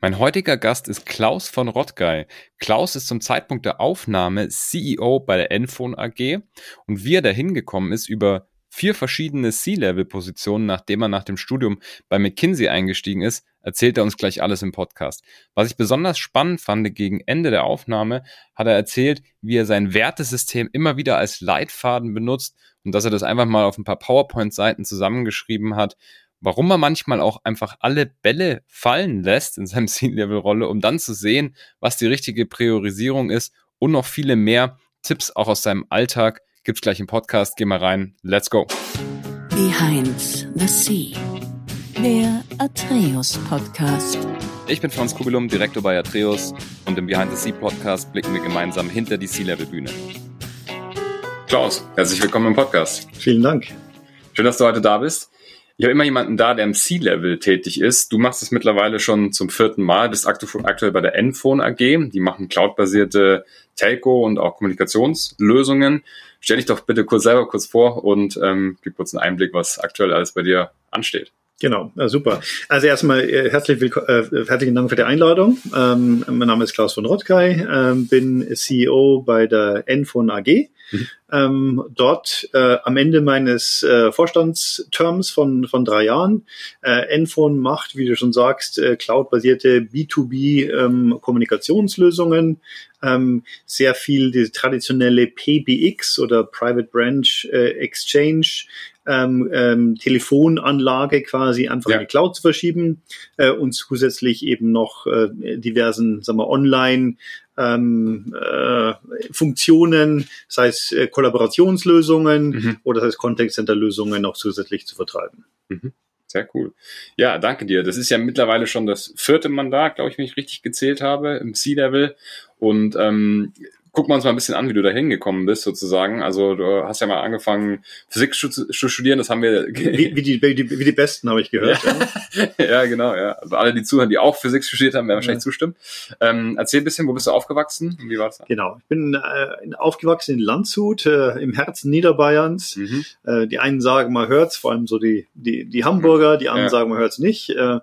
Mein heutiger Gast ist Klaus von Rottgei. Klaus ist zum Zeitpunkt der Aufnahme CEO bei der Enphone AG und wie er dahin gekommen ist über vier verschiedene C-Level-Positionen, nachdem er nach dem Studium bei McKinsey eingestiegen ist, erzählt er uns gleich alles im Podcast. Was ich besonders spannend fand, gegen Ende der Aufnahme hat er erzählt, wie er sein Wertesystem immer wieder als Leitfaden benutzt und dass er das einfach mal auf ein paar PowerPoint-Seiten zusammengeschrieben hat, warum er manchmal auch einfach alle Bälle fallen lässt in seinem C-Level-Rolle, um dann zu sehen, was die richtige Priorisierung ist und noch viele mehr Tipps auch aus seinem Alltag gibt's gleich im Podcast. Geh mal rein. Let's go. Behind the Sea. Der Atreus Podcast. Ich bin Franz Kugelum, Direktor bei Atreus und im Behind the Sea Podcast blicken wir gemeinsam hinter die Sea-Level-Bühne. Klaus, herzlich willkommen im Podcast. Vielen Dank. Schön, dass du heute da bist. Ich habe immer jemanden da, der im C-Level tätig ist. Du machst es mittlerweile schon zum vierten Mal, bist aktuell bei der Enphone AG. Die machen cloudbasierte Telco und auch Kommunikationslösungen. Stell dich doch bitte kurz selber kurz vor und ähm, gib kurz einen Einblick, was aktuell alles bei dir ansteht. Genau, ja, super. Also erstmal äh, herzlich äh, herzlichen Dank für die Einladung. Ähm, mein Name ist Klaus von Rottgei, ähm, bin CEO bei der Enphone AG. Mhm. Ähm, dort äh, am Ende meines äh, Vorstandsterms von, von drei Jahren. Äh, Enphone macht, wie du schon sagst, äh, cloud-basierte B2B-Kommunikationslösungen. Ähm, sehr viel die traditionelle PBX oder Private Branch äh, Exchange ähm, ähm, Telefonanlage quasi einfach ja. in die Cloud zu verschieben äh, und zusätzlich eben noch äh, diversen, sagen wir, Online ähm, äh, Funktionen, sei es äh, Kollaborationslösungen mhm. oder sei es Contact Center Lösungen noch zusätzlich zu vertreiben. Mhm. Sehr cool. Ja, danke dir. Das ist ja mittlerweile schon das vierte Mandat, glaube ich, wenn ich richtig gezählt habe, im C-Level. Und ähm, gucken wir uns mal ein bisschen an, wie du da hingekommen bist, sozusagen. Also du hast ja mal angefangen, Physik zu studieren, das haben wir... Wie, wie, die, wie, die, wie die Besten, habe ich gehört. Ja. ja, genau, ja. Also alle, die zuhören, die auch Physik studiert haben, werden wahrscheinlich ja. zustimmen. Ähm, erzähl ein bisschen, wo bist du aufgewachsen wie war das? Genau, ich bin äh, aufgewachsen in Landshut, äh, im Herzen Niederbayerns. Mhm. Äh, die einen sagen, man hört's, vor allem so die, die, die Hamburger, die anderen ja. sagen, man hört's nicht. Äh,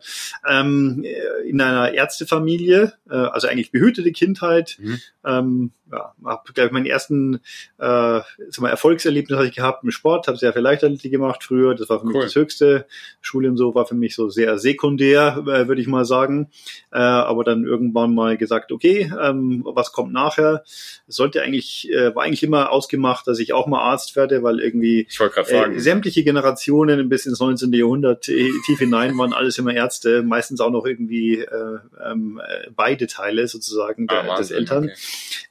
ähm, in einer Ärztefamilie, äh, also eigentlich behütete Kindheit, mhm. ähm, ja, habe glaube ich meinen ersten äh, sag mal, Erfolgserlebnis hatte ich gehabt im Sport, habe sehr viel Leichtathletik gemacht früher, das war für cool. mich das höchste. Schule so war für mich so sehr sekundär, äh, würde ich mal sagen. Äh, aber dann irgendwann mal gesagt, okay, ähm, was kommt nachher? Es sollte eigentlich, äh, war eigentlich immer ausgemacht, dass ich auch mal Arzt werde, weil irgendwie äh, sämtliche Generationen bis ins 19. Jahrhundert äh, tief hinein waren alles immer Ärzte, meistens auch noch irgendwie äh, ähm, äh, beide Teile sozusagen ah, der, des Eltern. Okay.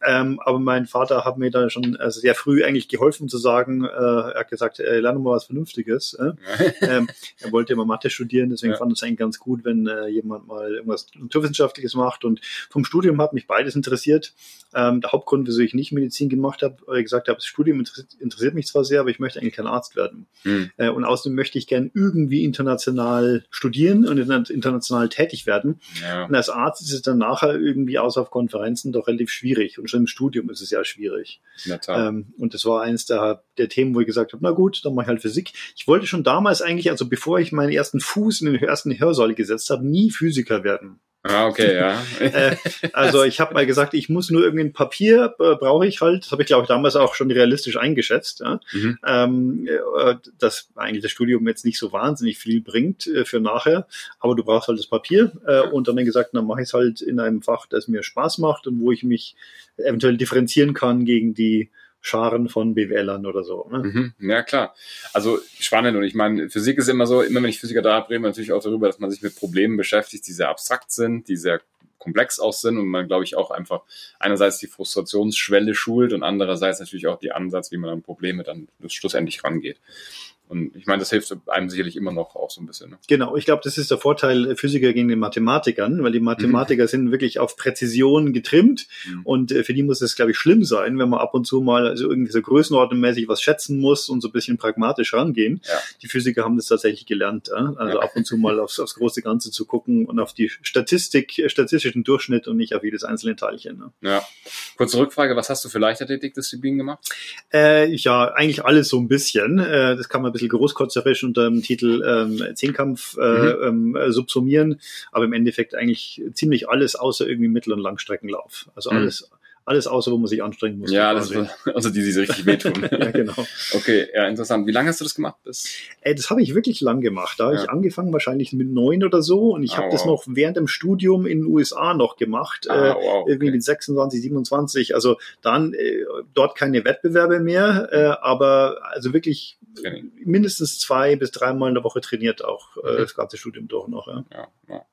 Ähm, aber mein Vater hat mir da schon also sehr früh eigentlich geholfen zu sagen, äh, er hat gesagt, äh, lerne mal was Vernünftiges. Äh. ähm, er wollte immer Mathe studieren, deswegen ja. fand es eigentlich ganz gut, wenn äh, jemand mal irgendwas Naturwissenschaftliches macht. Und vom Studium hat mich beides interessiert. Ähm, der Hauptgrund, wieso ich nicht Medizin gemacht habe, weil ich gesagt habe, das Studium interessiert, interessiert, mich zwar sehr, aber ich möchte eigentlich kein Arzt werden. Mhm. Äh, und außerdem möchte ich gern irgendwie international studieren und international tätig werden. Ja. Und als Arzt ist es dann nachher irgendwie außer auf Konferenzen doch relativ schwierig. Und schon im Studium ist es ja schwierig. Ähm, und das war eines der, der Themen, wo ich gesagt habe, na gut, dann mache ich halt Physik. Ich wollte schon damals eigentlich, also bevor ich meinen ersten Fuß in den ersten Hörsaal gesetzt habe, nie Physiker werden. Ah, okay, ja. äh, also ich habe mal gesagt, ich muss nur irgendein Papier, äh, brauche ich halt. Das habe ich, glaube ich, damals auch schon realistisch eingeschätzt. Ja? Mhm. Ähm, äh, dass eigentlich das Studium jetzt nicht so wahnsinnig viel bringt äh, für nachher, aber du brauchst halt das Papier. Und dann gesagt, dann mache ich es halt in einem Fach, das mir Spaß macht und wo ich mich eventuell differenzieren kann gegen die Scharen von BWLern oder so. Ne? Mhm, ja, klar. Also spannend. Und ich meine, Physik ist immer so, immer wenn ich Physiker da habe, reden wir natürlich auch darüber, dass man sich mit Problemen beschäftigt, die sehr abstrakt sind, die sehr komplex auch sind und man, glaube ich, auch einfach einerseits die Frustrationsschwelle schult und andererseits natürlich auch die Ansatz, wie man an Probleme dann schlussendlich rangeht. Und ich meine, das hilft einem sicherlich immer noch auch so ein bisschen. Ne? Genau, ich glaube, das ist der Vorteil Physiker gegen den Mathematikern, weil die Mathematiker mhm. sind wirklich auf Präzision getrimmt mhm. und äh, für die muss es, glaube ich, schlimm sein, wenn man ab und zu mal also irgendwie so größenordnungsmäßig was schätzen muss und so ein bisschen pragmatisch rangehen. Ja. Die Physiker haben das tatsächlich gelernt, also ja. ab und zu mal aufs, aufs große Ganze zu gucken und auf die Statistik, äh, statistischen Durchschnitt und nicht auf jedes einzelne Teilchen. Ne? Ja. Kurze Rückfrage, was hast du für Leichtathletikdisziplinen gemacht? Äh, ja, eigentlich alles so ein bisschen. Äh, das kann man bisschen großkotzerisch unter dem Titel ähm, Zehnkampf äh, mhm. ähm, subsumieren, aber im Endeffekt eigentlich ziemlich alles außer irgendwie Mittel- und Langstreckenlauf. Also mhm. Alles außer, wo man sich anstrengen muss. Ja, alles, also die, die sich richtig wehtun. ja, genau. Okay, ja, interessant. Wie lange hast du das gemacht? Bis? Äh, das habe ich wirklich lang gemacht. Da habe ja. ich angefangen wahrscheinlich mit neun oder so und ich ah, habe wow. das noch während dem Studium in den USA noch gemacht. Ah, äh, wow, irgendwie okay. mit 26, 27. Also dann äh, dort keine Wettbewerbe mehr, äh, aber also wirklich Training. mindestens zwei bis dreimal in der Woche trainiert auch äh, mhm. das ganze Studium durch noch. Ja, ja, ja.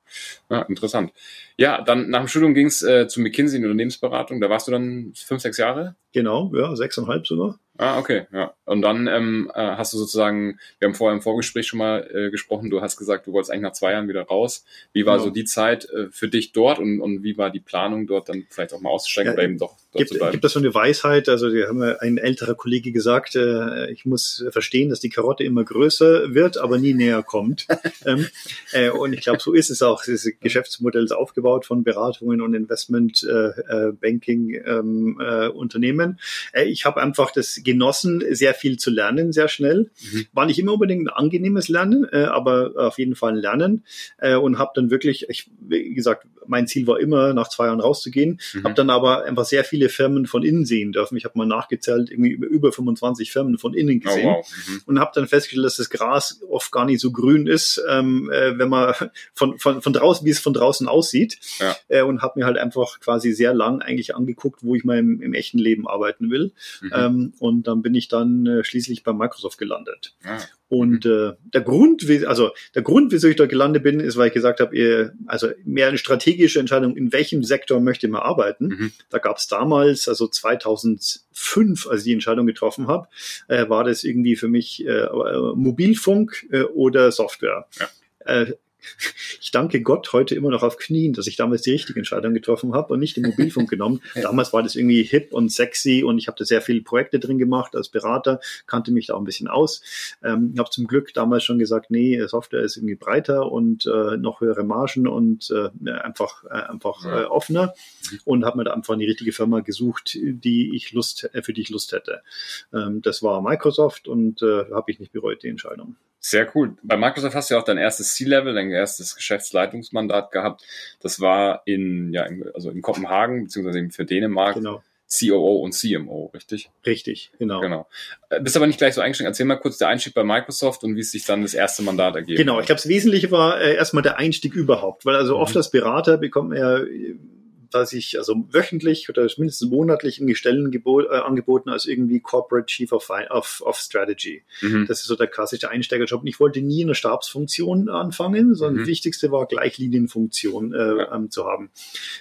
ja interessant. Ja, dann nach dem Studium ging es äh, zu McKinsey in Unternehmensberatung. Da warst du dann fünf, sechs Jahre? Genau, ja, sechseinhalb sogar. Ah, okay, ja. Und dann ähm, äh, hast du sozusagen, wir haben vorher im Vorgespräch schon mal äh, gesprochen, du hast gesagt, du wolltest eigentlich nach zwei Jahren wieder raus. Wie war genau. so die Zeit äh, für dich dort und, und wie war die Planung dort dann vielleicht auch mal auszusteigen ja, oder eben doch gibt? Gibt das so eine Weisheit, also wir haben ein älterer Kollege gesagt, äh, ich muss verstehen, dass die Karotte immer größer wird, aber nie näher kommt. ähm, äh, und ich glaube, so ist es auch. Das Geschäftsmodell ist aufgebaut von Beratungen und Investment äh, äh, Banking ähm, äh, Unternehmen. Äh, ich habe einfach das genossen, sehr viel zu lernen, sehr schnell. Mhm. War nicht immer unbedingt ein angenehmes Lernen, aber auf jeden Fall ein Lernen und habe dann wirklich, ich, wie gesagt, mein Ziel war immer, nach zwei Jahren rauszugehen, mhm. habe dann aber einfach sehr viele Firmen von innen sehen dürfen. Ich habe mal nachgezählt, irgendwie über 25 Firmen von innen oh, gesehen oh, wow. mhm. und habe dann festgestellt, dass das Gras oft gar nicht so grün ist, ähm, äh, wenn man von, von, von draußen, wie es von draußen aussieht ja. äh, und habe mir halt einfach quasi sehr lang eigentlich angeguckt, wo ich mal im, im echten Leben arbeiten will mhm. ähm, und dann bin ich dann äh, schließlich bei Microsoft gelandet. Ah. Und äh, der Grund, wie, also der Grund, wieso ich dort gelandet bin, ist, weil ich gesagt habe, ihr, also mehr eine strategische Entscheidung, in welchem Sektor möchte man arbeiten. Mhm. Da gab es damals, also 2005, als ich die Entscheidung getroffen habe, äh, war das irgendwie für mich äh, Mobilfunk äh, oder Software. Ja. Äh, ich danke Gott heute immer noch auf Knien, dass ich damals die richtige Entscheidung getroffen habe und nicht den Mobilfunk genommen. Damals war das irgendwie hip und sexy und ich habe da sehr viele Projekte drin gemacht als Berater, kannte mich da auch ein bisschen aus. Ähm, habe zum Glück damals schon gesagt, nee, Software ist irgendwie breiter und äh, noch höhere Margen und äh, einfach, äh, einfach äh, offener und habe mir da einfach eine richtige Firma gesucht, die ich Lust, äh, für die ich Lust hätte. Ähm, das war Microsoft und äh, habe ich nicht bereut, die Entscheidung. Sehr cool. Bei Microsoft hast du ja auch dein erstes C-Level, dein erstes Geschäftsleitungsmandat gehabt. Das war in, ja, also in Kopenhagen, beziehungsweise eben für Dänemark. Genau. COO und CMO, richtig? Richtig, genau. genau. Äh, bist aber nicht gleich so eingestiegen. Erzähl mal kurz der Einstieg bei Microsoft und wie es sich dann das erste Mandat ergeben Genau, ich glaube, das Wesentliche war äh, erstmal der Einstieg überhaupt, weil also mhm. oft als Berater bekommt man ja dass ich also wöchentlich oder mindestens monatlich irgendwie Stellen äh, angeboten als irgendwie Corporate Chief of, of, of Strategy. Mhm. Das ist so der klassische Einsteigerjob. Und ich wollte nie in einer Stabsfunktion anfangen, sondern mhm. das Wichtigste war gleich Linienfunktion äh, ja. ähm, zu haben.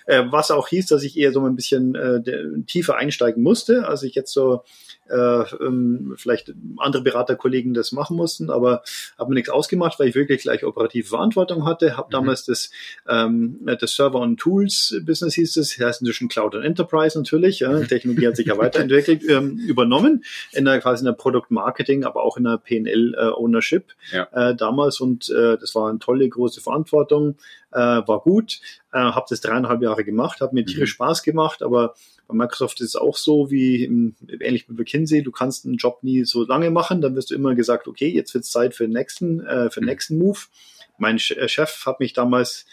Äh, was auch hieß, dass ich eher so ein bisschen äh, tiefer einsteigen musste. Also ich jetzt so äh, ähm, vielleicht andere Beraterkollegen das machen mussten, aber habe mir nichts ausgemacht, weil ich wirklich gleich operative Verantwortung hatte. Habe mhm. damals das, ähm, das Server und Tools Business hieß es, heißt inzwischen Cloud und Enterprise natürlich. Ja. Die Technologie hat sich ja weiterentwickelt, ähm, übernommen in der quasi in der Product Marketing, aber auch in der PNL äh, Ownership ja. äh, damals und äh, das war eine tolle große Verantwortung, äh, war gut. Äh, habe das dreieinhalb Jahre gemacht, hat mir tierisch mhm. Spaß gemacht, aber bei Microsoft ist es auch so wie im, ähnlich wie McKinsey, du kannst einen Job nie so lange machen, dann wirst du immer gesagt, okay, jetzt wird es Zeit für den nächsten, äh, für den mhm. nächsten Move. Mein äh, Chef hat mich damals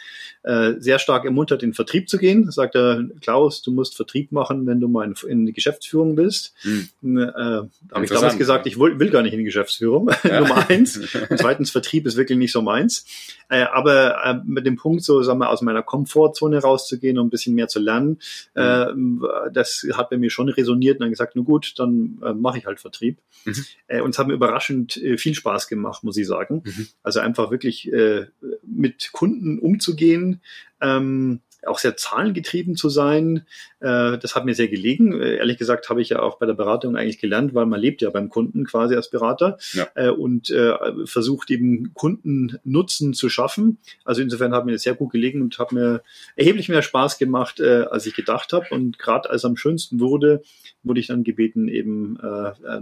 äh, sehr stark ermuntert, in Vertrieb zu gehen. Sagt er, Klaus, du musst Vertrieb machen, wenn du mal in, in die Geschäftsführung willst. Hm. Äh, da habe ich damals gesagt, ich will, will, gar nicht in die Geschäftsführung. Ja. Nummer eins. Und zweitens, Vertrieb ist wirklich nicht so meins. Äh, aber äh, mit dem Punkt, so sagen wir, aus meiner Komfortzone rauszugehen und ein bisschen mehr zu lernen, mhm. äh, das hat bei mir schon resoniert und dann gesagt, nur gut, dann äh, mache ich halt Vertrieb. Mhm. Äh, und es hat mir überraschend äh, viel Spaß gemacht, muss ich sagen. Mhm. Also einfach wirklich äh, mit Kunden umzugehen, ähm, auch sehr zahlengetrieben zu sein. Äh, das hat mir sehr gelegen. Äh, ehrlich gesagt habe ich ja auch bei der Beratung eigentlich gelernt, weil man lebt ja beim Kunden quasi als Berater ja. Äh, und versucht eben Kundennutzen zu schaffen. Also insofern hat mir das sehr gut gelegen und hat mir erheblich mehr Spaß gemacht, als ich gedacht habe. Und gerade als am schönsten wurde, wurde ich dann gebeten, eben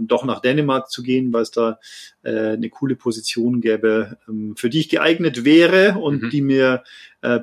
doch nach Dänemark zu gehen, weil es da eine coole Position gäbe, ähm, für die ich geeignet wäre und mhm. die mir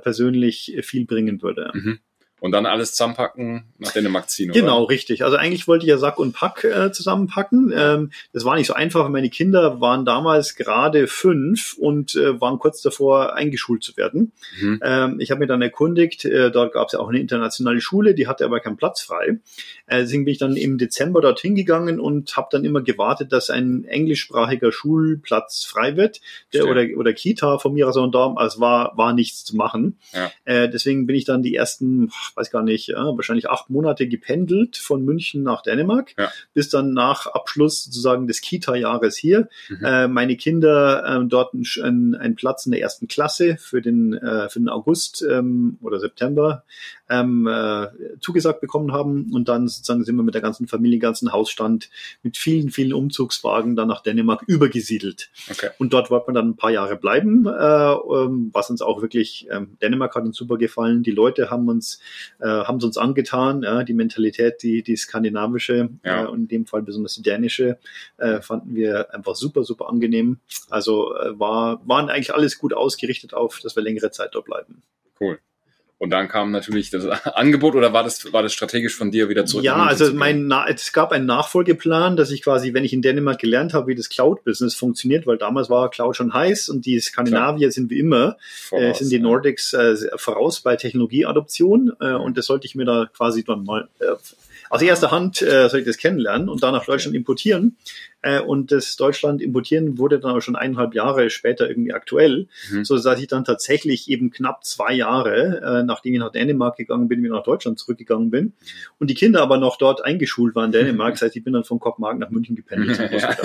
persönlich viel bringen würde. Mhm. Und dann alles zusammenpacken, nach Dänemark ziehen, oder? Genau, richtig. Also eigentlich wollte ich ja Sack und Pack äh, zusammenpacken. Ähm, das war nicht so einfach. Meine Kinder waren damals gerade fünf und äh, waren kurz davor, eingeschult zu werden. Mhm. Ähm, ich habe mir dann erkundigt, äh, dort gab es ja auch eine internationale Schule, die hatte aber keinen Platz frei. Äh, deswegen bin ich dann im Dezember dorthin gegangen und habe dann immer gewartet, dass ein englischsprachiger Schulplatz frei wird der, oder, oder Kita von mir aus und da. Also war, war nichts zu machen. Ja. Äh, deswegen bin ich dann die ersten, weiß gar nicht, ja, wahrscheinlich acht Monate gependelt von München nach Dänemark, ja. bis dann nach Abschluss sozusagen des Kita-Jahres hier mhm. äh, meine Kinder äh, dort einen, einen Platz in der ersten Klasse für den, äh, für den August ähm, oder September ähm, äh, zugesagt bekommen haben. Und dann sozusagen sind wir mit der ganzen Familie, ganzen Hausstand mit vielen, vielen Umzugswagen dann nach Dänemark übergesiedelt. Okay. Und dort wollte man dann ein paar Jahre bleiben, äh, ähm, was uns auch wirklich, ähm, Dänemark hat uns super gefallen. Die Leute haben uns, äh, haben es uns angetan, ja, die Mentalität, die, die skandinavische ja. äh, und in dem Fall besonders die dänische, äh, fanden wir einfach super, super angenehm. Also äh, war, waren eigentlich alles gut ausgerichtet auf, dass wir längere Zeit dort bleiben. Cool. Und dann kam natürlich das Angebot oder war das, war das strategisch von dir wieder zurück? Ja, also mein, es gab einen Nachfolgeplan, dass ich quasi, wenn ich in Dänemark gelernt habe, wie das Cloud-Business funktioniert, weil damals war Cloud schon heiß und die Skandinavier Klar. sind wie immer, voraus, äh, sind die Nordics äh, voraus bei Technologieadoption äh, und das sollte ich mir da quasi dann mal äh, aus erster Hand äh, soll ich das kennenlernen und dann nach Deutschland importieren. Äh, und das Deutschland importieren wurde dann auch schon eineinhalb Jahre später irgendwie aktuell, mhm. so dass ich dann tatsächlich eben knapp zwei Jahre, äh, nachdem ich nach Dänemark gegangen bin, wieder nach Deutschland zurückgegangen bin und die Kinder aber noch dort eingeschult waren in Dänemark. Das heißt, ich bin dann von Kopenhagen nach München gependelt. ja.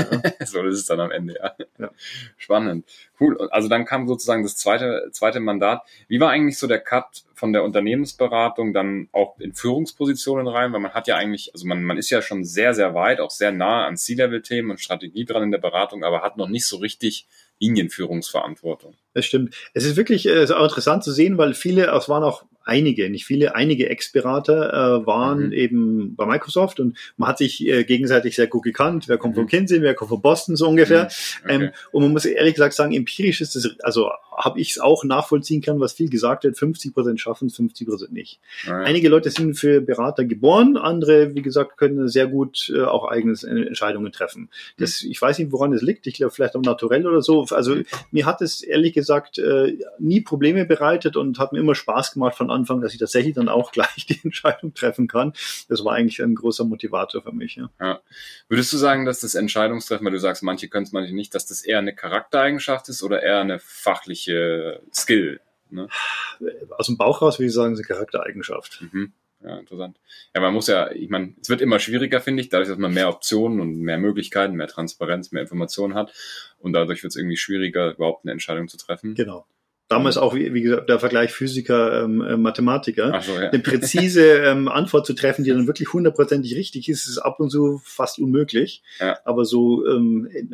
So ist es dann am Ende, ja. ja. Spannend. Cool. Also dann kam sozusagen das zweite, zweite Mandat. Wie war eigentlich so der Cut von der Unternehmensberatung dann auch in Führungspositionen rein? Weil man hat ja eigentlich, also man, man ist ja schon sehr, sehr weit, auch sehr nah an C-Level-Themen und Strategie dran in der Beratung, aber hat noch nicht so richtig Linienführungsverantwortung. Das stimmt. Es ist wirklich äh, auch interessant zu sehen, weil viele, es waren auch einige, nicht viele, einige Ex-Berater äh, waren mhm. eben bei Microsoft und man hat sich äh, gegenseitig sehr gut gekannt. Wer kommt mhm. von Kinsey, wer kommt von Boston so ungefähr. Mhm. Okay. Ähm, und man muss ehrlich gesagt sagen, empirisch ist das, also habe ich es auch nachvollziehen können, was viel gesagt wird, 50 Prozent schaffen 50 Prozent nicht. Ja. Einige Leute sind für Berater geboren, andere, wie gesagt, können sehr gut äh, auch eigene Entscheidungen treffen. Das, mhm. Ich weiß nicht, woran es liegt. Ich glaube, vielleicht am Naturell oder so. Also mir hat es ehrlich gesagt äh, nie Probleme bereitet und hat mir immer Spaß gemacht von Anfang, dass ich tatsächlich dann auch gleich die Entscheidung treffen kann. Das war eigentlich ein großer Motivator für mich. Ja. ja. Würdest du sagen, dass das Entscheidungstreffen, weil du sagst, manche können es, manche nicht, dass das eher eine Charaktereigenschaft ist oder eher eine fachliche Skill? Ne? Aus dem Bauch raus würde ich sagen, es ist eine Charaktereigenschaft. Mhm. Ja, interessant. Ja, man muss ja, ich meine, es wird immer schwieriger, finde ich, dadurch, dass man mehr Optionen und mehr Möglichkeiten, mehr Transparenz, mehr Informationen hat. Und dadurch wird es irgendwie schwieriger, überhaupt eine Entscheidung zu treffen. Genau. Damals auch, wie, wie gesagt, der Vergleich Physiker, ähm, äh, Mathematiker. So, ja. Eine präzise ähm, Antwort zu treffen, die dann wirklich hundertprozentig richtig ist, ist ab und zu fast unmöglich. Ja. Aber so ähm, äh,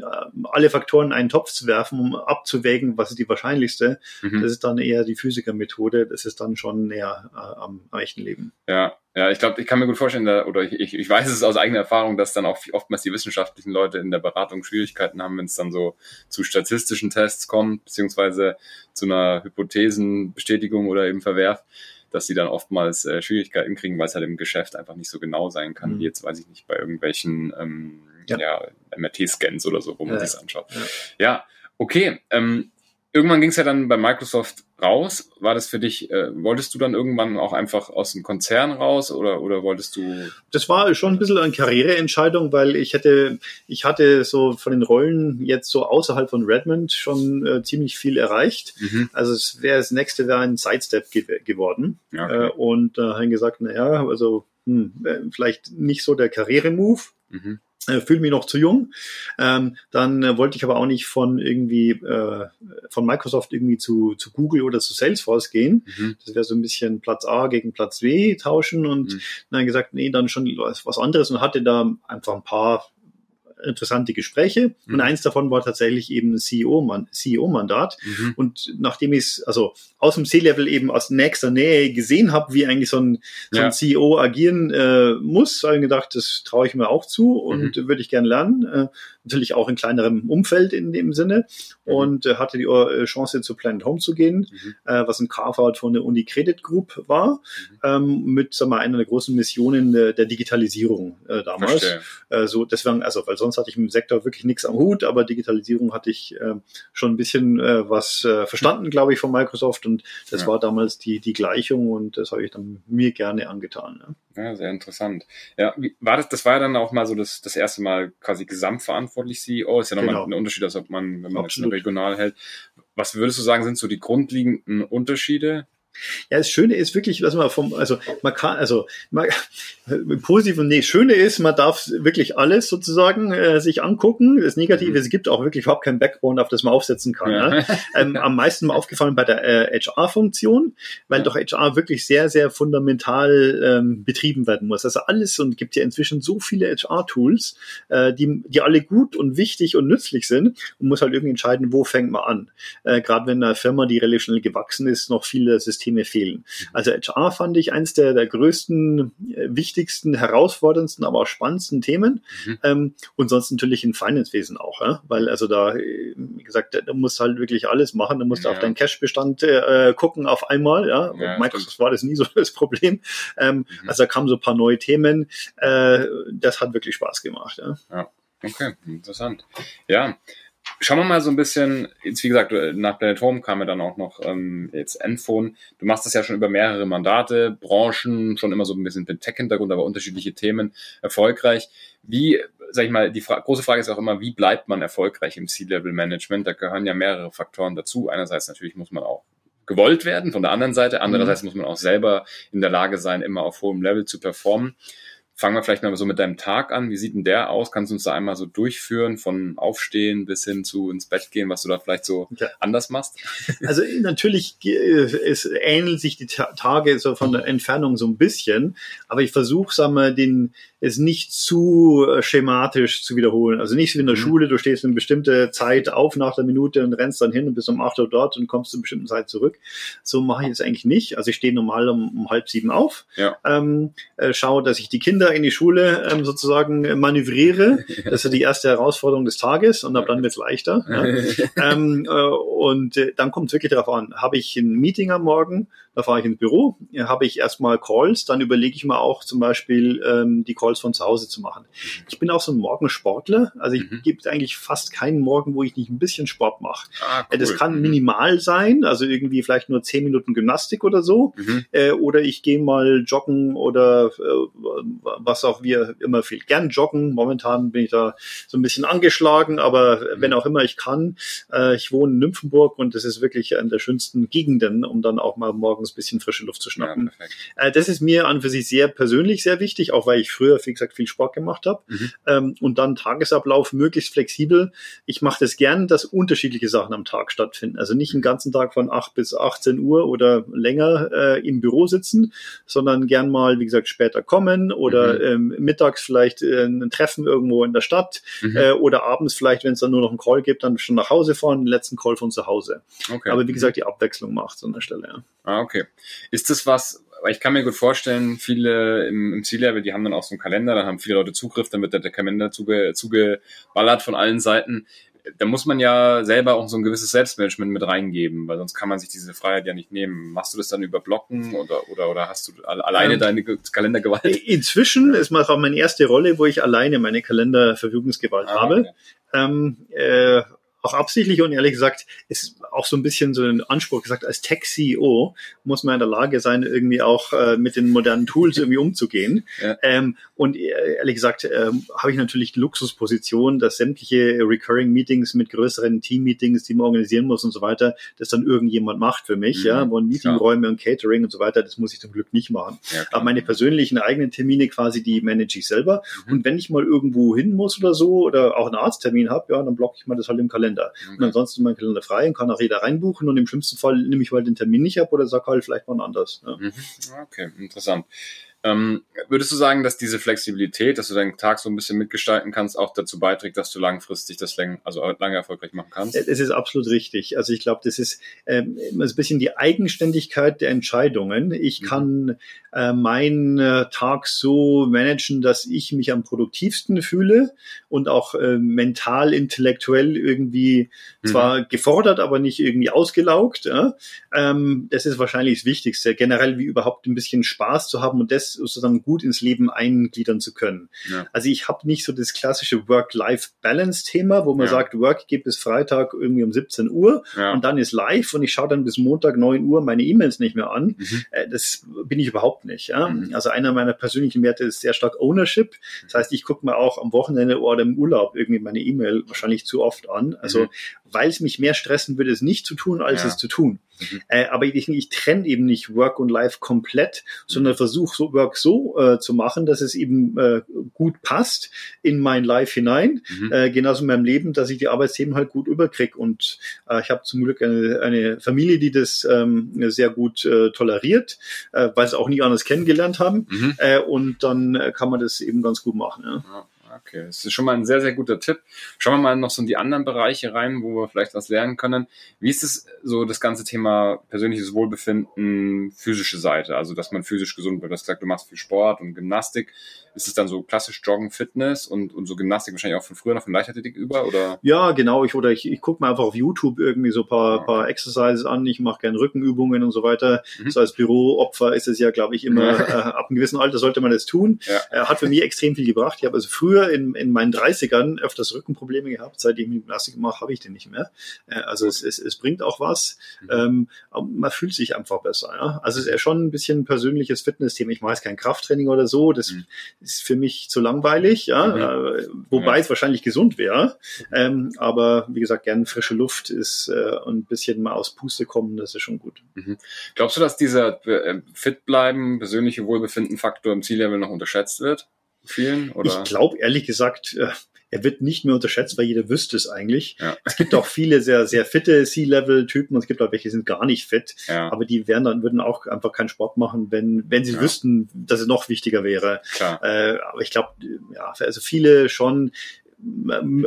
alle Faktoren in einen Topf zu werfen, um abzuwägen, was ist die wahrscheinlichste, mhm. das ist dann eher die Physikermethode. Das ist dann schon näher äh, am, am echten Leben. Ja, ja, ich glaube, ich kann mir gut vorstellen, oder ich, ich weiß es aus eigener Erfahrung, dass dann auch oftmals die wissenschaftlichen Leute in der Beratung Schwierigkeiten haben, wenn es dann so zu statistischen Tests kommt, beziehungsweise zu einer Hypothesenbestätigung oder eben Verwerf, dass sie dann oftmals äh, Schwierigkeiten kriegen, weil es halt im Geschäft einfach nicht so genau sein kann, mhm. wie jetzt, weiß ich nicht, bei irgendwelchen ähm, ja. ja MRT-Scans oder so, wo man ja. sich anschaut. Ja, ja okay. Ähm, irgendwann ging es ja dann bei Microsoft raus. War das für dich, äh, wolltest du dann irgendwann auch einfach aus dem Konzern raus oder, oder wolltest du? Das war schon ein bisschen eine Karriereentscheidung, weil ich hätte, ich hatte so von den Rollen jetzt so außerhalb von Redmond schon äh, ziemlich viel erreicht. Mhm. Also es wäre das nächste wäre ein Sidestep ge geworden. Ja, okay. äh, und da äh, habe ich gesagt, naja, also hm, äh, vielleicht nicht so der Karrieremove. Mhm äh, fühle mich noch zu jung. Ähm, dann äh, wollte ich aber auch nicht von irgendwie äh, von Microsoft irgendwie zu, zu Google oder zu Salesforce gehen. Mhm. Das wäre so ein bisschen Platz A gegen Platz B tauschen und mhm. dann gesagt, nee, dann schon was anderes und hatte da einfach ein paar interessante Gespräche. Mhm. Und eins davon war tatsächlich eben ein CEO-Mandat. CEO mhm. Und nachdem ich es also aus dem C-Level eben aus nächster Nähe gesehen habe, wie eigentlich so ein, so ein CEO agieren äh, muss, habe ich gedacht, das traue ich mir auch zu und mhm. würde ich gerne lernen. Äh, natürlich auch in kleinerem Umfeld in dem Sinne mhm. und äh, hatte die äh, Chance zu Planet Home zu gehen, mhm. äh, was ein Carve-out von der Uni Credit Group war, mhm. ähm, mit sagen wir, einer der großen Missionen der, der Digitalisierung äh, damals. Äh, so deswegen, also weil sonst hatte ich im Sektor wirklich nichts am Hut, aber Digitalisierung hatte ich äh, schon ein bisschen äh, was äh, verstanden, glaube ich, von Microsoft und das ja. war damals die die Gleichung und das habe ich dann mir gerne angetan. Ja, ja sehr interessant. Ja, wie, war das, das war ja dann auch mal so das, das erste Mal quasi gesamtverantwortlich CEO. Ist ja nochmal genau. ein Unterschied, als ob man, wenn man Absolut. jetzt regional hält. Was würdest du sagen, sind so die grundlegenden Unterschiede ja, das Schöne ist wirklich, dass man vom, also man kann, also man, positiv und nee, Schöne ist, man darf wirklich alles sozusagen äh, sich angucken. Das Negative, mhm. es gibt auch wirklich überhaupt kein Backbone, auf das man aufsetzen kann. Ja. Ne? Ähm, am meisten aufgefallen bei der äh, HR-Funktion, weil ja. doch HR wirklich sehr, sehr fundamental ähm, betrieben werden muss. Also alles und gibt ja inzwischen so viele HR-Tools, äh, die, die alle gut und wichtig und nützlich sind und muss halt irgendwie entscheiden, wo fängt man an. Äh, Gerade wenn eine Firma, die relativ schnell gewachsen ist, noch viele Systeme Systeme fehlen. Also HR fand ich eins der, der größten, äh, wichtigsten, herausforderndsten, aber auch spannendsten Themen. Mhm. Ähm, und sonst natürlich im Finance-Wesen auch, ja? weil also da, wie gesagt, da musst halt wirklich alles machen. Da musst du ja. auf deinen Cash-Bestand äh, gucken auf einmal. Ja? ja Microsoft stimmt. war das nie so das Problem. Ähm, mhm. Also da kamen so ein paar neue Themen. Äh, das hat wirklich Spaß gemacht. Ja, ja. okay, interessant. Ja, Schauen wir mal so ein bisschen, jetzt wie gesagt, nach Planet Home kam ja dann auch noch ähm, jetzt Endphone. Du machst das ja schon über mehrere Mandate, Branchen, schon immer so ein bisschen mit Tech-Hintergrund, aber unterschiedliche Themen erfolgreich. Wie, sag ich mal, die Fra große Frage ist auch immer, wie bleibt man erfolgreich im C-Level-Management? Da gehören ja mehrere Faktoren dazu. Einerseits natürlich muss man auch gewollt werden, von der anderen Seite. Andererseits mhm. muss man auch selber in der Lage sein, immer auf hohem Level zu performen. Fangen wir vielleicht mal so mit deinem Tag an. Wie sieht denn der aus? Kannst du uns da einmal so durchführen, von Aufstehen bis hin zu ins Bett gehen, was du da vielleicht so ja. anders machst? Also natürlich äh, es ähnelt sich die Tage so von der Entfernung so ein bisschen, aber ich versuche, sagen wir, den es nicht zu äh, schematisch zu wiederholen. Also nicht wie in der mhm. Schule, du stehst eine bestimmte Zeit auf nach der Minute und rennst dann hin und bist um acht Uhr dort und kommst zu einer bestimmten Zeit zurück. So mache ich es eigentlich nicht. Also ich stehe normal um, um halb sieben auf, ja. ähm, äh, schaue, dass ich die Kinder in die Schule ähm, sozusagen manövriere. Das ist die erste Herausforderung des Tages und ab dann wird es leichter. Ja. ähm, äh, und äh, dann kommt es wirklich darauf an, habe ich ein Meeting am Morgen, da fahre ich ins Büro, habe ich erstmal Calls, dann überlege ich mir auch zum Beispiel ähm, die Calls von zu Hause zu machen. Mhm. Ich bin auch so ein Morgensportler, also ich mhm. gibt eigentlich fast keinen Morgen, wo ich nicht ein bisschen Sport mache. Ah, äh, cool. Das kann mhm. minimal sein, also irgendwie vielleicht nur zehn Minuten Gymnastik oder so, mhm. äh, oder ich gehe mal joggen oder äh, was auch wir immer viel gern joggen. Momentan bin ich da so ein bisschen angeschlagen, aber mhm. wenn auch immer ich kann, äh, ich wohne in Nymphenburg und das ist wirklich eine der schönsten Gegenden, um dann auch mal morgen morgens ein bisschen frische Luft zu schnappen. Ja, äh, das ist mir an für sich sehr persönlich sehr wichtig, auch weil ich früher, wie gesagt, viel Sport gemacht habe. Mhm. Ähm, und dann Tagesablauf möglichst flexibel. Ich mache das gern, dass unterschiedliche Sachen am Tag stattfinden. Also nicht den ganzen Tag von 8 bis 18 Uhr oder länger äh, im Büro sitzen, sondern gern mal, wie gesagt, später kommen oder mhm. ähm, mittags vielleicht äh, ein Treffen irgendwo in der Stadt mhm. äh, oder abends vielleicht, wenn es dann nur noch einen Call gibt, dann schon nach Hause fahren, den letzten Call von zu Hause. Okay. Aber wie gesagt, die Abwechslung macht an der Stelle. Ja. Ah, okay. Ist das was, ich kann mir gut vorstellen, viele im, im C-Level, die haben dann auch so einen Kalender, da haben viele Leute Zugriff, dann wird der, der Kalender zuge, zugeballert von allen Seiten. Da muss man ja selber auch so ein gewisses Selbstmanagement mit reingeben, weil sonst kann man sich diese Freiheit ja nicht nehmen. Machst du das dann über Blocken oder, oder, oder hast du alleine ähm, deine Kalendergewalt? Inzwischen ist mal auch meine erste Rolle, wo ich alleine meine Kalenderverfügungsgewalt ah, habe. Okay. Ähm, äh, auch absichtlich und ehrlich gesagt ist auch so ein bisschen so ein Anspruch gesagt, als Tech-CEO muss man in der Lage sein, irgendwie auch äh, mit den modernen Tools irgendwie umzugehen. Ja. Ähm, und äh, ehrlich gesagt äh, habe ich natürlich die Luxusposition, dass sämtliche Recurring Meetings mit größeren Team-Meetings, die man organisieren muss und so weiter, das dann irgendjemand macht für mich, mhm. ja, wo Meetingräume und Catering und so weiter, das muss ich zum Glück nicht machen. Ja, Aber meine persönlichen eigenen Termine quasi, die manage ich selber. Mhm. Und wenn ich mal irgendwo hin muss oder so oder auch einen Arzttermin habe, ja, dann blocke ich mal das halt im Kalender. Kalender. Okay. Und ansonsten ist mein Kalender frei und kann auch jeder reinbuchen und im schlimmsten Fall nehme ich mal den Termin nicht ab oder sag halt vielleicht mal anders. Ja. Mhm. Okay, interessant. Ähm, würdest du sagen, dass diese Flexibilität, dass du deinen Tag so ein bisschen mitgestalten kannst, auch dazu beiträgt, dass du langfristig das lang, also lange erfolgreich machen kannst? Es ist absolut richtig. Also ich glaube, das ist ähm, ein bisschen die Eigenständigkeit der Entscheidungen. Ich mhm. kann äh, meinen äh, Tag so managen, dass ich mich am produktivsten fühle und auch äh, mental, intellektuell irgendwie mhm. zwar gefordert, aber nicht irgendwie ausgelaugt. Ja? Ähm, das ist wahrscheinlich das Wichtigste. Generell wie überhaupt ein bisschen Spaß zu haben und das sozusagen gut ins Leben eingliedern zu können. Ja. Also ich habe nicht so das klassische Work-Life-Balance-Thema, wo man ja. sagt, Work geht bis Freitag irgendwie um 17 Uhr ja. und dann ist live und ich schaue dann bis Montag 9 Uhr meine E-Mails nicht mehr an. Mhm. Äh, das bin ich überhaupt nicht. Mhm. Also einer meiner persönlichen Werte ist sehr stark Ownership. Das heißt, ich gucke mir auch am Wochenende oder im Urlaub irgendwie meine E-Mail wahrscheinlich zu oft an. Also mhm. weil es mich mehr stressen würde, es nicht zu tun, als es zu tun. Mhm. Äh, aber ich, ich trenne eben nicht Work und Life komplett, sondern mhm. versuche so Work so äh, zu machen, dass es eben äh, gut passt in mein Life hinein, mhm. äh, genauso in meinem Leben, dass ich die Arbeitsthemen halt gut überkriege. Und äh, ich habe zum Glück eine, eine Familie, die das ähm, sehr gut äh, toleriert, äh, weil sie auch nie anders kennengelernt haben. Mhm. Äh, und dann äh, kann man das eben ganz gut machen. Ja. ja. Okay, das ist schon mal ein sehr, sehr guter Tipp. Schauen wir mal noch so in die anderen Bereiche rein, wo wir vielleicht was lernen können. Wie ist es so das ganze Thema persönliches Wohlbefinden, physische Seite? Also, dass man physisch gesund wird. Du hast gesagt, du machst viel Sport und Gymnastik. Ist es dann so klassisch Joggen, Fitness und, und so Gymnastik wahrscheinlich auch von früher noch von Leichtathletik über? Oder? Ja, genau. Ich, oder ich, ich gucke mir einfach auf YouTube irgendwie so ein paar, okay. paar Exercises an. Ich mache gerne Rückenübungen und so weiter. Mhm. So als Büroopfer ist es ja, glaube ich, immer, äh, ab einem gewissen Alter sollte man das tun. Ja. Äh, hat für mich extrem viel gebracht. Ich habe also früher in, in meinen 30ern öfters Rückenprobleme gehabt. Seit ich Gymnastik mache, habe ich den nicht mehr. Äh, also es, es, es bringt auch was. Mhm. Ähm, man fühlt sich einfach besser. Ja? Also es ist ja schon ein bisschen ein persönliches Fitnessthema. Ich mache jetzt kein Krafttraining oder so. Das mhm. ist für mich zu langweilig. Ja? Mhm. Äh, wobei ja. es wahrscheinlich gesund wäre. Ähm, aber wie gesagt, gern frische Luft ist äh, und ein bisschen mal aus Puste kommen, das ist schon gut. Mhm. Glaubst du, dass dieser äh, fit bleiben, persönliche Wohlbefinden-Faktor im Ziellevel noch unterschätzt wird? Vielen, oder? Ich glaube ehrlich gesagt, äh, er wird nicht mehr unterschätzt, weil jeder wüsste es eigentlich. Ja. Es gibt auch viele sehr, sehr fitte C-Level-Typen und es gibt auch welche, die sind gar nicht fit. Ja. Aber die wären dann, würden auch einfach keinen Sport machen, wenn, wenn sie ja. wüssten, dass es noch wichtiger wäre. Äh, aber ich glaube, ja, also viele schon,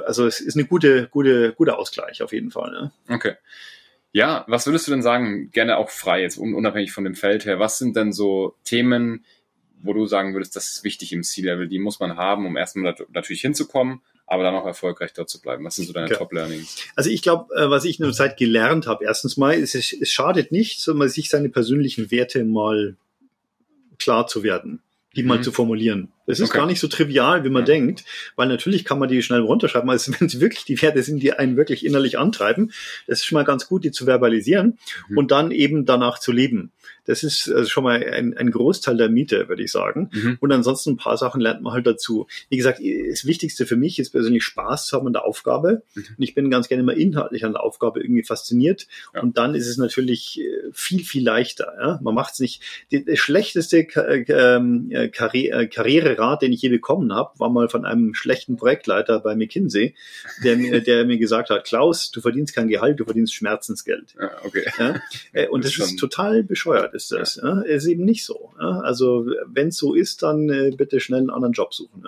also es ist eine gute, gute, guter Ausgleich auf jeden Fall. Ne? Okay. Ja, was würdest du denn sagen, gerne auch frei, jetzt unabhängig von dem Feld her, was sind denn so Themen, wo du sagen würdest, das ist wichtig im C-Level, die muss man haben, um erstmal natürlich hinzukommen, aber dann auch erfolgreich dort zu bleiben. Was sind so deine okay. Top-Learnings? Also ich glaube, äh, was ich in der Zeit gelernt habe, erstens mal, ist, es, es schadet nicht, sondern sich seine persönlichen Werte mal klar zu werden die mhm. mal zu formulieren. Das ist okay. gar nicht so trivial, wie man ja. denkt, weil natürlich kann man die schnell runterschreiben, also wenn es wirklich die Werte sind, die einen wirklich innerlich antreiben, das ist schon mal ganz gut, die zu verbalisieren mhm. und dann eben danach zu leben. Das ist also schon mal ein, ein Großteil der Miete, würde ich sagen. Mhm. Und ansonsten ein paar Sachen lernt man halt dazu. Wie gesagt, das Wichtigste für mich ist persönlich Spaß zu haben an der Aufgabe. Mhm. Und ich bin ganz gerne immer inhaltlich an der Aufgabe irgendwie fasziniert. Ja. Und dann ist es natürlich äh, viel, viel leichter. Ja? Man macht es nicht. Der schlechteste ähm, äh, Karri Karriererat, den ich je bekommen habe, war mal von einem schlechten Projektleiter bei McKinsey, der, mir, der mir gesagt hat, Klaus, du verdienst kein Gehalt, du verdienst Schmerzensgeld. Ja, okay. Ja? Äh, und das, das ist total bescheuert ist das. Ja. Ist eben nicht so. Also wenn es so ist, dann äh, bitte schnell einen anderen Job suchen,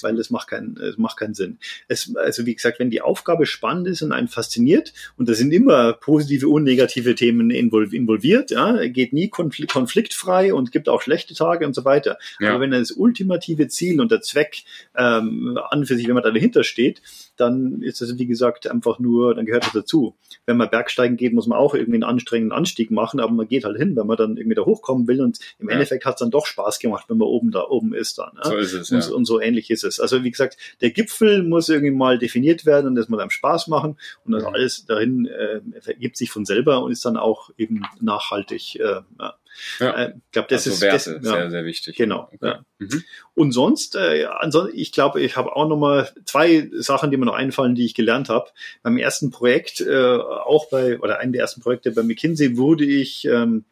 weil das macht keinen, es macht keinen Sinn. Es, also wie gesagt, wenn die Aufgabe spannend ist und einen fasziniert und da sind immer positive und negative Themen involviert, ja, geht nie konfliktfrei und gibt auch schlechte Tage und so weiter. Aber wenn das ultimative Ziel und der Zweck ähm, an für sich, wenn man da dahinter steht, dann ist das, wie gesagt, einfach nur, dann gehört das dazu. Wenn man Bergsteigen geht, muss man auch irgendwie einen anstrengenden Anstieg machen, aber man geht halt hin, wenn man dann irgendwie da hochkommen will und im ja. Endeffekt hat es dann doch Spaß gemacht, wenn man oben da oben ist dann. Ne? So ist es, und, ja. und so ähnlich ist es. Also wie gesagt, der Gipfel muss irgendwie mal definiert werden und das muss einem Spaß machen und mhm. alles dahin äh, ergibt sich von selber und ist dann auch eben nachhaltig. Äh, ja. Ja. Äh, ich glaube, das also ist Werte, das, ja, sehr, sehr wichtig. Genau. Okay. Ja. Mhm. Und sonst, äh, ansonsten, ich glaube, ich habe auch noch mal zwei Sachen, die mir noch einfallen, die ich gelernt habe. Beim ersten Projekt, äh, auch bei oder einem der ersten Projekte bei McKinsey, wurde ich ähm,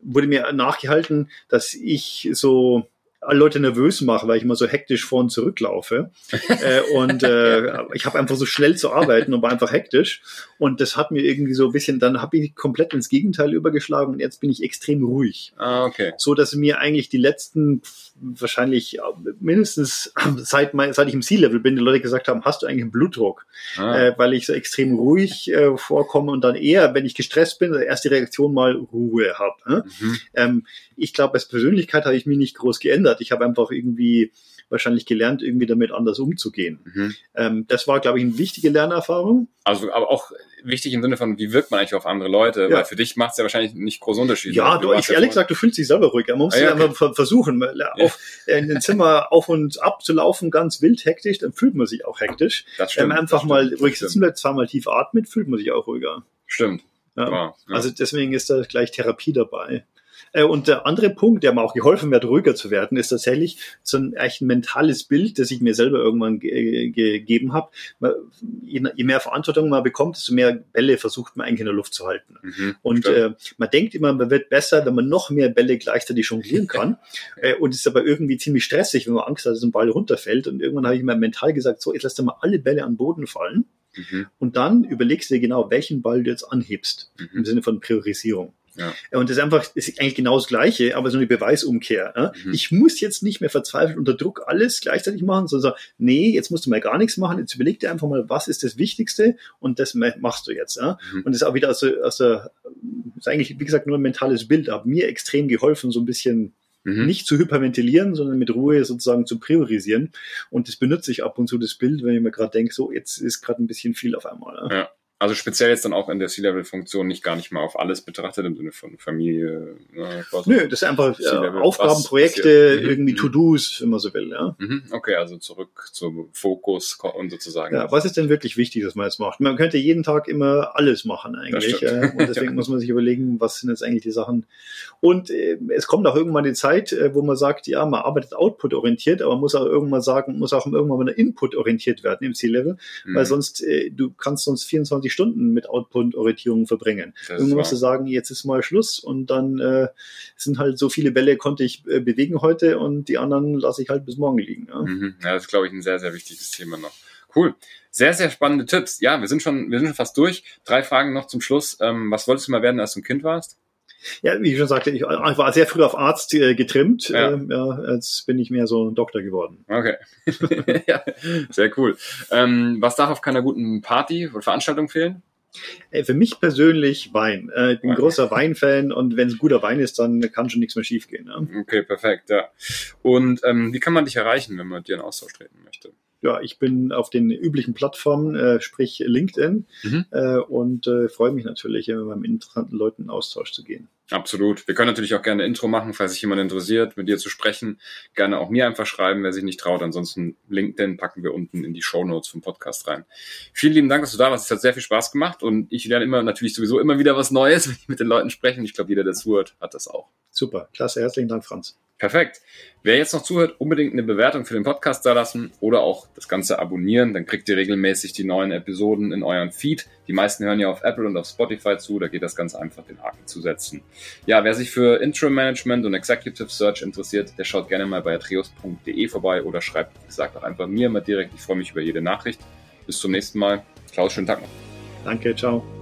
wurde mir nachgehalten, dass ich so alle Leute nervös mache, weil ich immer so hektisch vor und zurück laufe. äh, und äh, ich habe einfach so schnell zu arbeiten und war einfach hektisch. Und das hat mir irgendwie so ein bisschen, dann habe ich komplett ins Gegenteil übergeschlagen und jetzt bin ich extrem ruhig. Ah, okay. So dass mir eigentlich die letzten wahrscheinlich mindestens seit, mein, seit ich im Sea-Level bin, die Leute gesagt haben, hast du eigentlich einen Blutdruck? Ah. Äh, weil ich so extrem ruhig äh, vorkomme und dann eher, wenn ich gestresst bin, erste Reaktion mal Ruhe habe. Ne? Mhm. Ähm, ich glaube, als Persönlichkeit habe ich mich nicht groß geändert. Ich habe einfach irgendwie wahrscheinlich gelernt, irgendwie damit anders umzugehen. Mhm. Ähm, das war, glaube ich, eine wichtige Lernerfahrung. Also, aber auch wichtig im Sinne von, wie wirkt man eigentlich auf andere Leute? Ja. Weil für dich macht es ja wahrscheinlich nicht großen Unterschied. Ja, du, ich ehrlich gesagt, du fühlst dich selber ruhig. Man muss ah, ja, okay. einfach versuchen, auf, ja. In ein Zimmer auf und ab zu laufen, ganz wild hektisch, dann fühlt man sich auch hektisch. Das stimmt, ähm, einfach das mal stimmt, ruhig sitzen bleibt, zweimal tief atmet, fühlt man sich auch ruhiger. Stimmt. Ja. Wow. Also deswegen ist da gleich Therapie dabei. Äh, und der andere Punkt, der mir auch geholfen hat, ruhiger zu werden, ist tatsächlich so ein echt ein mentales Bild, das ich mir selber irgendwann ge gegeben habe. Je, je, mehr Verantwortung man bekommt, desto mehr Bälle versucht man eigentlich in der Luft zu halten. Mhm, und äh, man denkt immer, man wird besser, wenn man noch mehr Bälle gleichzeitig jonglieren kann. äh, und es ist aber irgendwie ziemlich stressig, wenn man Angst hat, dass ein Ball runterfällt. Und irgendwann habe ich mir mental gesagt, so, jetzt lass dir mal alle Bälle an den Boden fallen. Mhm. Und dann überlegst du dir genau, welchen Ball du jetzt anhebst, mhm. im Sinne von Priorisierung. Ja. Und das ist einfach, das ist eigentlich genau das Gleiche, aber so eine Beweisumkehr. Ja? Mhm. Ich muss jetzt nicht mehr verzweifelt unter Druck alles gleichzeitig machen, sondern sagen, nee, jetzt musst du mal gar nichts machen, jetzt überleg dir einfach mal, was ist das Wichtigste und das machst du jetzt. Ja? Mhm. Und das ist auch wieder aus der, aus der, ist eigentlich, wie gesagt, nur ein mentales Bild, aber mir extrem geholfen, so ein bisschen mhm. nicht zu hyperventilieren, sondern mit Ruhe sozusagen zu priorisieren. Und das benutze ich ab und zu, das Bild, wenn ich mir gerade denke, so, jetzt ist gerade ein bisschen viel auf einmal. Ja. Also speziell jetzt dann auch in der C-Level-Funktion nicht gar nicht mal auf alles betrachtet im Sinne von Familie. Ne, Nö, das ist einfach Aufgaben, Projekte, mhm. irgendwie mhm. To-Dos, wenn man so will. Ja. Mhm. Okay, also zurück zum Fokus und sozusagen. Ja, was ist denn wirklich wichtig, dass man jetzt macht? Man könnte jeden Tag immer alles machen eigentlich. Äh, und deswegen muss man sich überlegen, was sind jetzt eigentlich die Sachen. Und äh, es kommt auch irgendwann die Zeit, äh, wo man sagt, ja, man arbeitet output-orientiert, aber man muss auch irgendwann sagen, muss auch irgendwann mal input-orientiert werden im C-Level, mhm. weil sonst, äh, du kannst sonst 24 20 Stunden mit Output-Orientierung verbringen. Irgendwann musst du sagen, jetzt ist mal Schluss und dann äh, sind halt so viele Bälle konnte ich äh, bewegen heute und die anderen lasse ich halt bis morgen liegen. Ja, mhm. ja das ist, glaube ich, ein sehr, sehr wichtiges Thema noch. Cool. Sehr, sehr spannende Tipps. Ja, wir sind schon, wir sind schon fast durch. Drei Fragen noch zum Schluss. Ähm, was wolltest du mal werden, als du ein Kind warst? Ja, wie ich schon sagte, ich war sehr früh auf Arzt äh, getrimmt. Ja. Äh, ja, jetzt bin ich mehr so ein Doktor geworden. Okay. ja, sehr cool. Ähm, was darf auf keiner guten Party oder Veranstaltung fehlen? Äh, für mich persönlich Wein. Äh, ich bin ein großer Weinfan und wenn es guter Wein ist, dann kann schon nichts mehr schiefgehen. Ja? Okay, perfekt, ja. Und ähm, wie kann man dich erreichen, wenn man mit dir in Austausch treten möchte? Ja, ich bin auf den üblichen Plattformen, äh, sprich LinkedIn, mhm. äh, und äh, freue mich natürlich, mit meinen interessanten Leuten in Austausch zu gehen. Absolut. Wir können natürlich auch gerne Intro machen, falls sich jemand interessiert, mit dir zu sprechen. Gerne auch mir einfach schreiben, wer sich nicht traut. Ansonsten LinkedIn packen wir unten in die Show Notes vom Podcast rein. Vielen lieben Dank, dass du da warst. Es hat sehr viel Spaß gemacht und ich lerne immer natürlich sowieso immer wieder was Neues, wenn ich mit den Leuten spreche. Ich glaube, jeder, der zuhört, hat das auch. Super. Klasse. Herzlichen Dank, Franz. Perfekt. Wer jetzt noch zuhört, unbedingt eine Bewertung für den Podcast da lassen oder auch das Ganze abonnieren. Dann kriegt ihr regelmäßig die neuen Episoden in euren Feed. Die meisten hören ja auf Apple und auf Spotify zu. Da geht das ganz einfach, den Haken zu setzen. Ja, wer sich für Interim Management und Executive Search interessiert, der schaut gerne mal bei atreus.de vorbei oder schreibt, wie gesagt, auch einfach mir mal direkt. Ich freue mich über jede Nachricht. Bis zum nächsten Mal. Klaus, schönen Tag noch. Danke, ciao.